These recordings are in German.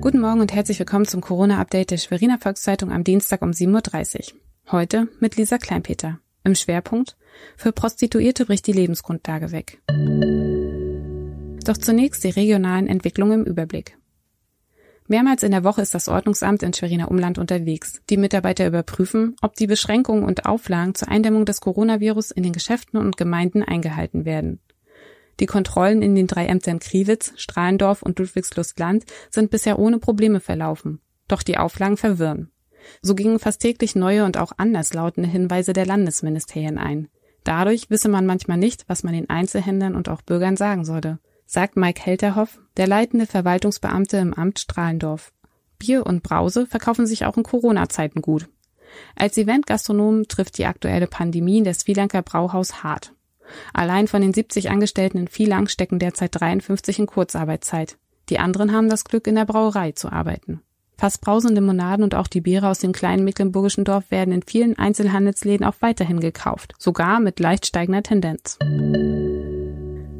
Guten Morgen und herzlich willkommen zum Corona-Update der Schweriner Volkszeitung am Dienstag um 7.30 Uhr. Heute mit Lisa Kleinpeter. Im Schwerpunkt Für Prostituierte bricht die Lebensgrundlage weg. Doch zunächst die regionalen Entwicklungen im Überblick. Mehrmals in der Woche ist das Ordnungsamt in Schweriner Umland unterwegs. Die Mitarbeiter überprüfen, ob die Beschränkungen und Auflagen zur Eindämmung des Coronavirus in den Geschäften und Gemeinden eingehalten werden. Die Kontrollen in den drei Ämtern Kriwitz, Strahlendorf und Ludwigslust-Land sind bisher ohne Probleme verlaufen. Doch die Auflagen verwirren. So gingen fast täglich neue und auch anderslautende Hinweise der Landesministerien ein. Dadurch wisse man manchmal nicht, was man den Einzelhändlern und auch Bürgern sagen sollte sagt Mike Helterhoff, der leitende Verwaltungsbeamte im Amt Strahlendorf. Bier und Brause verkaufen sich auch in Corona-Zeiten gut. Als Eventgastronom trifft die aktuelle Pandemie Sri Lanka Brauhaus hart. Allein von den 70 Angestellten in Vilang stecken derzeit 53 in Kurzarbeitszeit. Die anderen haben das Glück, in der Brauerei zu arbeiten. Fast brausende Monaden und auch die Biere aus dem kleinen mecklenburgischen Dorf werden in vielen Einzelhandelsläden auch weiterhin gekauft, sogar mit leicht steigender Tendenz.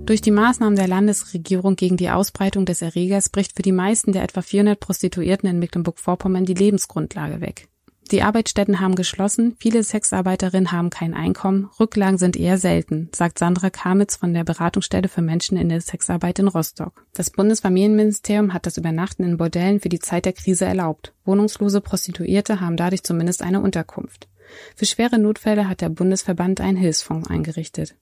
Durch die Maßnahmen der Landesregierung gegen die Ausbreitung des Erregers bricht für die meisten der etwa 400 Prostituierten in Mecklenburg-Vorpommern die Lebensgrundlage weg. Die Arbeitsstätten haben geschlossen, viele Sexarbeiterinnen haben kein Einkommen, Rücklagen sind eher selten, sagt Sandra Kamitz von der Beratungsstelle für Menschen in der Sexarbeit in Rostock. Das Bundesfamilienministerium hat das Übernachten in Bordellen für die Zeit der Krise erlaubt. Wohnungslose Prostituierte haben dadurch zumindest eine Unterkunft. Für schwere Notfälle hat der Bundesverband einen Hilfsfonds eingerichtet.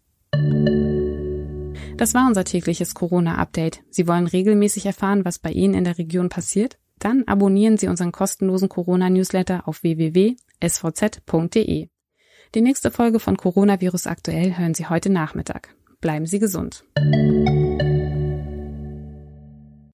Das war unser tägliches Corona-Update. Sie wollen regelmäßig erfahren, was bei Ihnen in der Region passiert? Dann abonnieren Sie unseren kostenlosen Corona-Newsletter auf www.svz.de. Die nächste Folge von Coronavirus aktuell hören Sie heute Nachmittag. Bleiben Sie gesund.